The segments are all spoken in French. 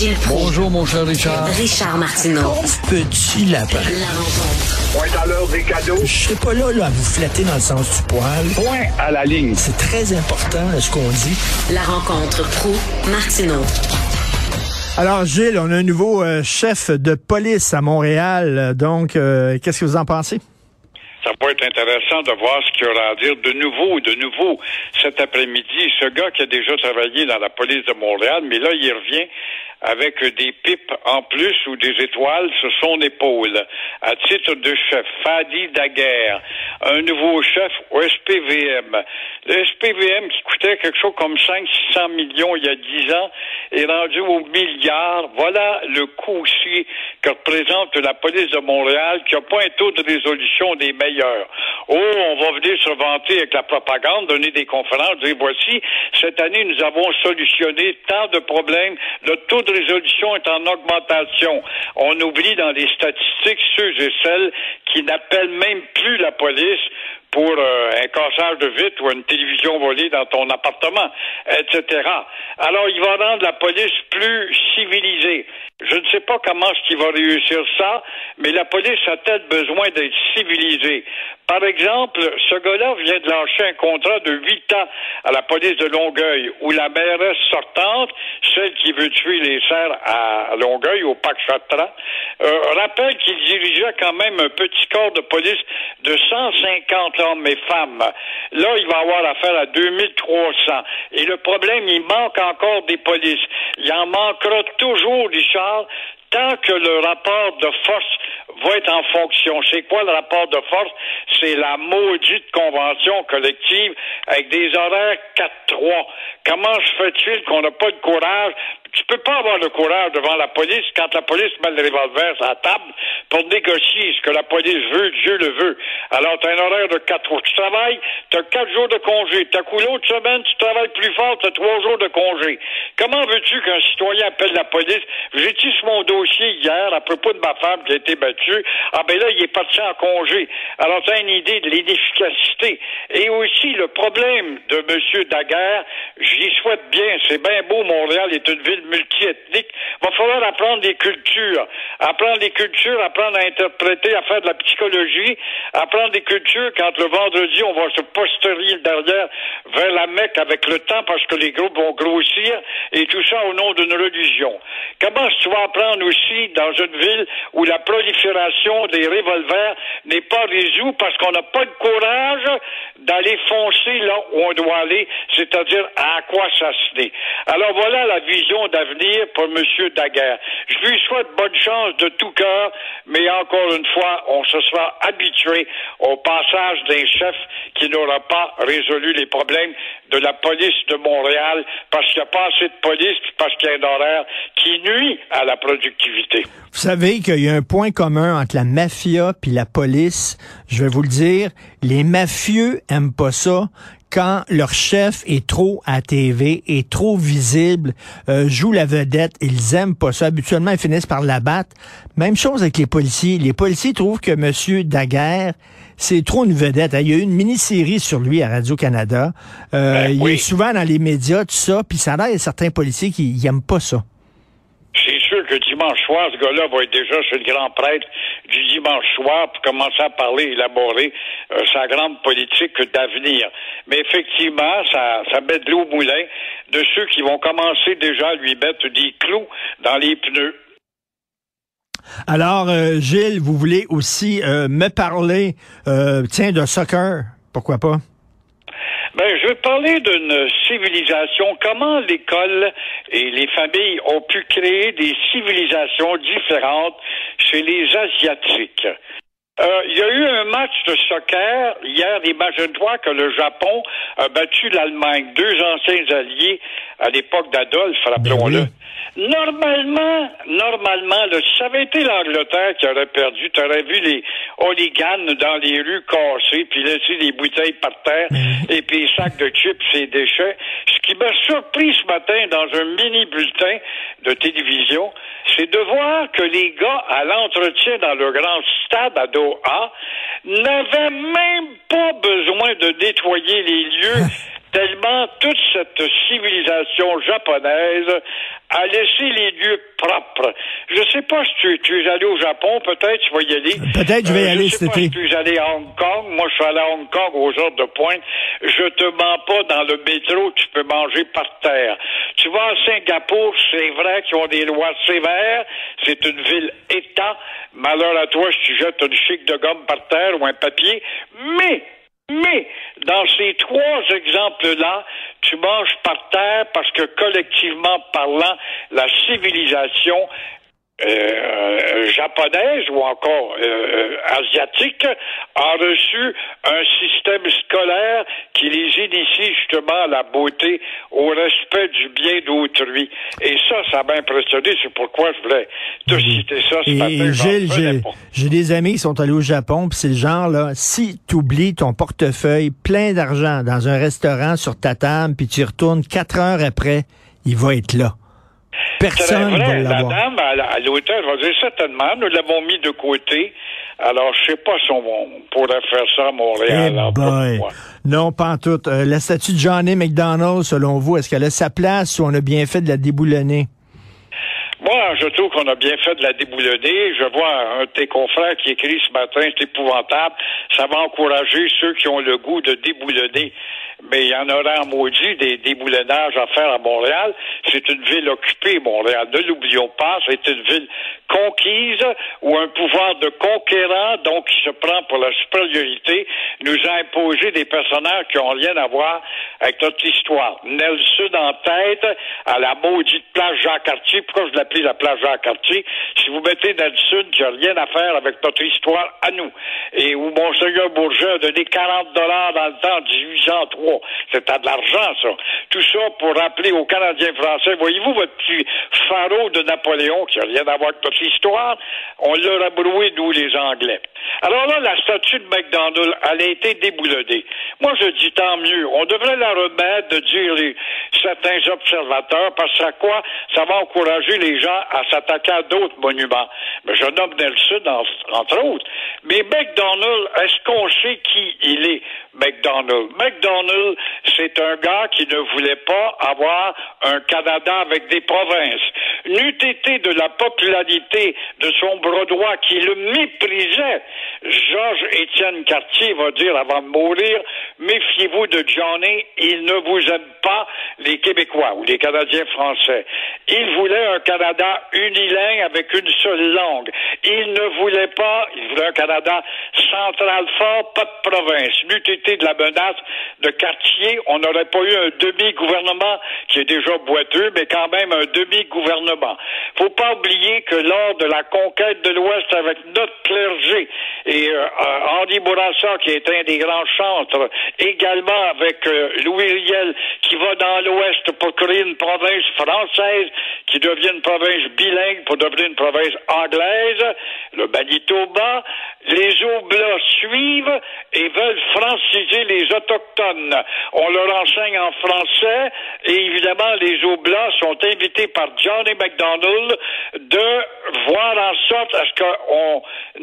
Gilles Proulx. Bonjour, mon cher Richard. Richard Martineau. Petit lapin. La rencontre. Point à l'heure des cadeaux. Je serai pas là, là à vous flatter dans le sens du poil. Point à la ligne. C'est très important ce qu'on dit. La rencontre pro martineau Alors, Gilles, on a un nouveau euh, chef de police à Montréal. Donc, euh, qu'est-ce que vous en pensez? Ça va être intéressant de voir ce qu'il y aura à dire de nouveau, de nouveau cet après-midi. Ce gars qui a déjà travaillé dans la police de Montréal, mais là, il revient avec des pipes en plus ou des étoiles sur son épaule. À titre de chef, Fadi Daguerre, un nouveau chef au SPVM. Le SPVM qui coûtait quelque chose comme 500-600 millions il y a 10 ans est rendu au milliard. Voilà le coût aussi que représente la police de Montréal qui n'a pas un taux de résolution des meilleurs. Oh, on va venir se vanter avec la propagande, donner des conférences, dire voici, cette année nous avons solutionné tant de problèmes, le taux de résolution est en augmentation. On oublie dans les statistiques ceux et celles qui n'appellent même plus la police pour euh, un cassage de vitre ou une télévision volée dans ton appartement, etc. Alors, il va rendre la police plus civilisée. Je ne sais pas comment est-ce qu'il va réussir ça, mais la police a-t-elle besoin d'être civilisée? Par exemple, ce gars-là vient de lâcher un contrat de huit ans à la police de Longueuil, où la mairesse sortante, celle qui veut tuer les serres à Longueuil, au Pac Chatra, euh, rappelle qu'il dirigeait quand même un petit corps de police de 150 hommes et femmes. Là, il va avoir affaire à 2300. Et le problème, il manque encore des polices. Il en manquera toujours, Richard, tant que le rapport de force va être en fonction. C'est quoi le rapport de force? C'est la maudite convention collective avec des horaires 4-3. Comment se fait-il qu'on n'a pas de courage? Tu peux pas avoir le courage devant la police quand la police met le revolver à la table pour négocier ce que la police veut, Dieu le veut. Alors, tu as un horaire de 4 jours. Tu travailles, tu as 4 jours de congé. Tu as l'autre semaine, tu travailles plus fort, tu as 3 jours de congé. Comment veux-tu qu'un citoyen appelle la police? J'ai sur mon dossier hier à propos de ma femme qui a été battue. Ah ben là, il est parti en congé. Alors, tu as une idée de l'inefficacité. Et aussi, le problème de M. Daguerre, j'y souhaite bien. C'est bien beau, Montréal est une ville multiethnique. Il va falloir apprendre des cultures. Apprendre des cultures, apprendre à interpréter, à faire de la psychologie. Apprendre des cultures quand le vendredi, on va se posterie derrière vers la Mecque avec le temps parce que les groupes vont grossir et tout ça au nom d'une religion. Comment tu vas apprendre aussi dans une ville où la prolifération des revolvers n'est pas résoue parce qu'on n'a pas de courage d'aller foncer là où on doit aller, c'est-à-dire à quoi s'assener. Alors voilà la vision d'avenir pour M. Daguerre. Je lui souhaite bonne chance de tout cœur, mais encore une fois, on se sera habitué au passage d'un chef qui n'aura pas résolu les problèmes de la police de Montréal parce qu'il n'y a pas assez de police parce qu'il y a un horaire qui nuit à la productivité. Vous savez qu'il y a un point commun entre la mafia puis la police. Je vais vous le dire, les mafieux aiment pas ça quand leur chef est trop à TV, est trop visible, euh, joue la vedette, ils aiment pas ça. Habituellement, ils finissent par l'abattre. Même chose avec les policiers. Les policiers trouvent que M. Daguerre, c'est trop une vedette. Il y a eu une mini-série sur lui à Radio-Canada. Euh, Ben il oui. est souvent dans les médias, tout ça, puis ça a l'air, il y a certains policiers qui ils aiment pas ça. C'est sûr que dimanche soir, ce gars-là va être déjà chez le grand prêtre dimanche soir pour commencer à parler, élaborer euh, sa grande politique d'avenir. Mais effectivement, ça, ça met de l'eau au moulin de ceux qui vont commencer déjà à lui mettre des clous dans les pneus. Alors, euh, Gilles, vous voulez aussi euh, me parler, tiens, de soccer, pourquoi pas? Ben, je vais parler d'une civilisation. Comment l'école et les familles ont pu créer des civilisations différentes chez les Asiatiques? Euh, il y a eu un match de soccer hier. Imagine-toi que le Japon a battu l'Allemagne, deux anciens alliés à l'époque d'Adolphe, rappelons-le. Normalement, normalement, là, si ça avait été l'Angleterre qui aurait perdu, tu aurais vu les hooligans dans les rues cassées, puis laisser les bouteilles par terre, et puis les sacs de chips et déchets. Ce qui m'a surpris ce matin dans un mini bulletin de télévision, c'est de voir que les gars à l'entretien dans le grand stade à Doha n'avaient même pas besoin de nettoyer les lieux tellement toute cette civilisation japonaise a laissé les lieux propres. Je sais pas si tu, tu es allé au Japon, peut-être tu vas y aller. Peut-être je vais y Euh, aller je sais cet pas été. si tu es allé à Hong Kong. Moi, je suis allé à Hong Kong aux heures de pointe. Je te mens pas dans le métro, tu peux manger par terre. Tu vas à Singapour, c'est vrai qu'ils ont des lois sévères. C'est une ville État. Malheur à toi si tu jettes une chic de gomme par terre ou un papier. Mais mais dans ces trois exemples-là, tu manges par terre parce que collectivement parlant, la civilisation euh, japonaise ou encore euh, asiatique a reçu un système scolaire qui les initie justement à la beauté, au respect du bien d'autrui. Et ça, ça m'a impressionné. C'est pourquoi je voulais te citer ça ce Et, matin. Gilles, j'ai, des amis qui sont allés au Japon, puis c'est le genre, là, si tu oublies ton portefeuille plein d'argent dans un restaurant sur ta table, puis tu y retournes quatre heures après, il va être là. Personne vrai, la dame à, la- à l'hôtel va dire certainement, nous l'avons mis de côté. Alors, je sais pas si on, pourrait faire ça à Eh Montréal. pourquoi. Non, pas en tout. Euh, la statue de Johnny McDonald, selon vous, est-ce qu'elle a sa place ou on a bien fait de la déboulonner? Je trouve qu'on a bien fait de la déboulonner. Je vois un de tes confrères qui écrit ce matin, c'est épouvantable. Ça va encourager ceux qui ont le goût de déboulonner. Mais il y en aura en maudit des déboulonnages à faire à Montréal. C'est une ville occupée, Montréal. Ne l'oublions pas, c'est une ville conquise où un pouvoir de conquérant, donc qui se prend pour la supériorité, nous a imposé des personnages qui n'ont rien à voir avec notre histoire. Nelson en tête à la maudite plage Jean-Cartier. Pourquoi je l'appelle la plage Jean-Cartier? Si vous mettez Nelson qui n'a rien à faire avec notre histoire à nous, et où Monseigneur Bourget a donné 40 dollars dans le temps en 1803, c'était de l'argent, ça. Tout ça pour rappeler aux Canadiens français, voyez-vous votre petit pharaon de Napoléon qui n'a rien à voir avec notre histoire? On l'a rabroué, nous, les Anglais. Alors là, la statue de McDonald, elle a été déboulonnée. Moi, je dis tant mieux. On devrait la remettre, de dire certains observateurs, parce à quoi? Ça va encourager les gens à s'attaquer à d'autres monuments. Mais je nomme Nelson, en- entre autres. Mais McDonald, est-ce qu'on sait qui il est, McDonald? McDonald, c'est un gars qui ne voulait pas avoir un Canada avec des provinces. N'eût été de la popularité de son bras qui le méprisait, Georges Étienne Cartier va dire avant de mourir, méfiez-vous de Johnny, il ne vous aime pas, les Québécois ou les Canadiens français. Il voulait un Canada unilingue avec une seule langue. Il ne voulait pas, il voulait un Canada central fort, pas de province. N'eût été de la menace de Cartier, on n'aurait pas eu un demi-gouvernement qui est déjà boiteux, mais quand même un demi-gouvernement. Faut pas oublier que lors de la conquête de l'Ouest avec notre clergé et euh, Henri Bourassa, qui est un des grands chantres, également avec euh, Louis Riel, qui va dans l'Ouest pour créer une province française qui devient une province bilingue pour devenir une province anglaise, le Manitoba, les Oblats suivent et veulent franciser les Autochtones. On leur enseigne en français et évidemment les Oblats sont invités par Johnny McDonald de voir en sorte à ce qu'on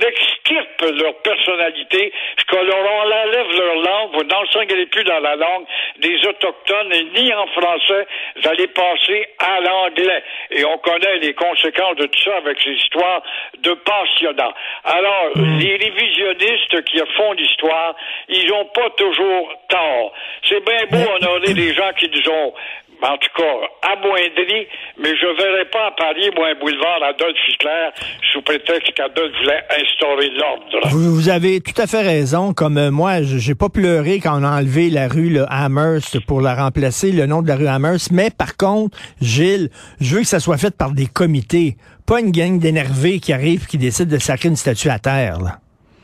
extirpe leur personnalité, qu'on leur enlève leur langue, vous n'enseignerez plus dans la langue des Autochtones et ni en français, vous allez passer à l'anglais. Et on connaît les conséquences de tout ça avec ces histoires de pensionnats. Alors, les révisionnistes qui font l'histoire, ils n'ont pas toujours tort. C'est bien beau honorer des gens qui nous ont en tout cas, amoindri, mais je ne verrai pas à Paris, moi, un boulevard Adolf Hitler sous prétexte qu'Adolf voulait instaurer l'ordre. Vous, vous avez tout à fait raison. Comme euh, moi, je- j'ai pas pleuré quand on a enlevé la rue le Amherst pour la remplacer, le nom de la rue Amherst. Mais par contre, Gilles, je veux que ça soit fait par des comités, pas une gang d'énervés qui arrivent qui décident de sacrer une statue à terre. là.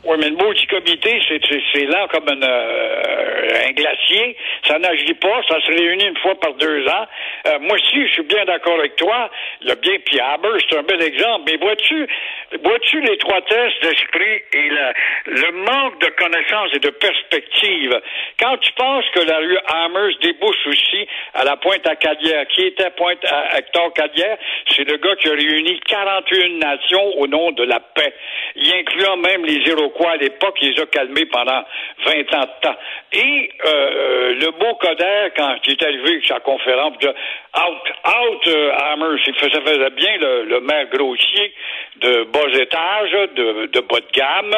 Oui, mais le mot du comité, c'est, lent comme euh, un glacier. Ça n'agit pas. Ça se réunit une fois par deux ans. Euh, moi aussi, je suis bien d'accord avec toi. Le bien puis Haber, c'est un bel exemple. Mais vois-tu, vois-tu l'étroitesse d'esprit et le, manque de connaissances et de perspective? Quand tu penses que la rue Hammers débouche aussi à la pointe à Cadière, qui était pointe à Hector Cadière, c'est le gars qui a réuni 41 nations au nom de la paix, y incluant même les Iroquois à l'époque les a calmés pendant 20 ans de temps. Et euh, le beau Coder, quand il est arrivé avec sa conférence, il dit, out, out, euh, Hammer, ça faisait bien le, maire grossier de bas étage, de, de bas de gamme.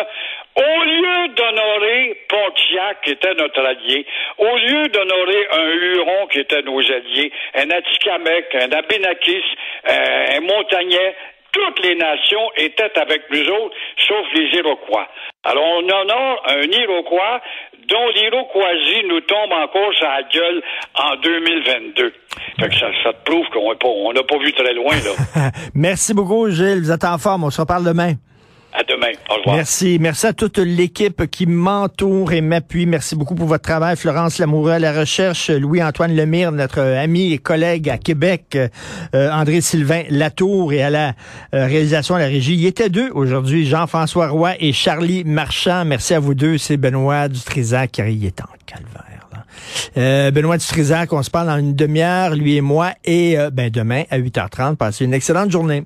Au lieu d'honorer Pontiac, qui était notre allié, au lieu d'honorer un Huron, qui était nos alliés, un Atikamek, un Abénakis, euh, un Montagnais, toutes les nations étaient avec nous autres, sauf les Iroquois. Alors, on honore un Iroquois dont l'Iroquoisie nous tombe encore sur la gueule en 2022. Fait que ça, te prouve qu'on n'a pas vu très loin, là. Merci beaucoup, Gilles. Vous êtes en forme. On se reparle demain. À demain. Au revoir. Merci. Merci à toute l'équipe qui m'entoure et m'appuie. Merci beaucoup pour votre travail. Florence Lamoureux à la recherche, Louis-Antoine Lemire, notre ami et collègue à Québec, euh, André-Sylvain Latour et à la euh, réalisation à la régie. Il y était deux aujourd'hui, Jean-François Roy et Charlie Marchand. Merci à vous deux. C'est Benoît Dutrisac qui est en calvaire. Euh, Benoît Dutrisac, on se parle dans une demi-heure, lui et moi, et ben demain à 8h30. Passez une excellente journée.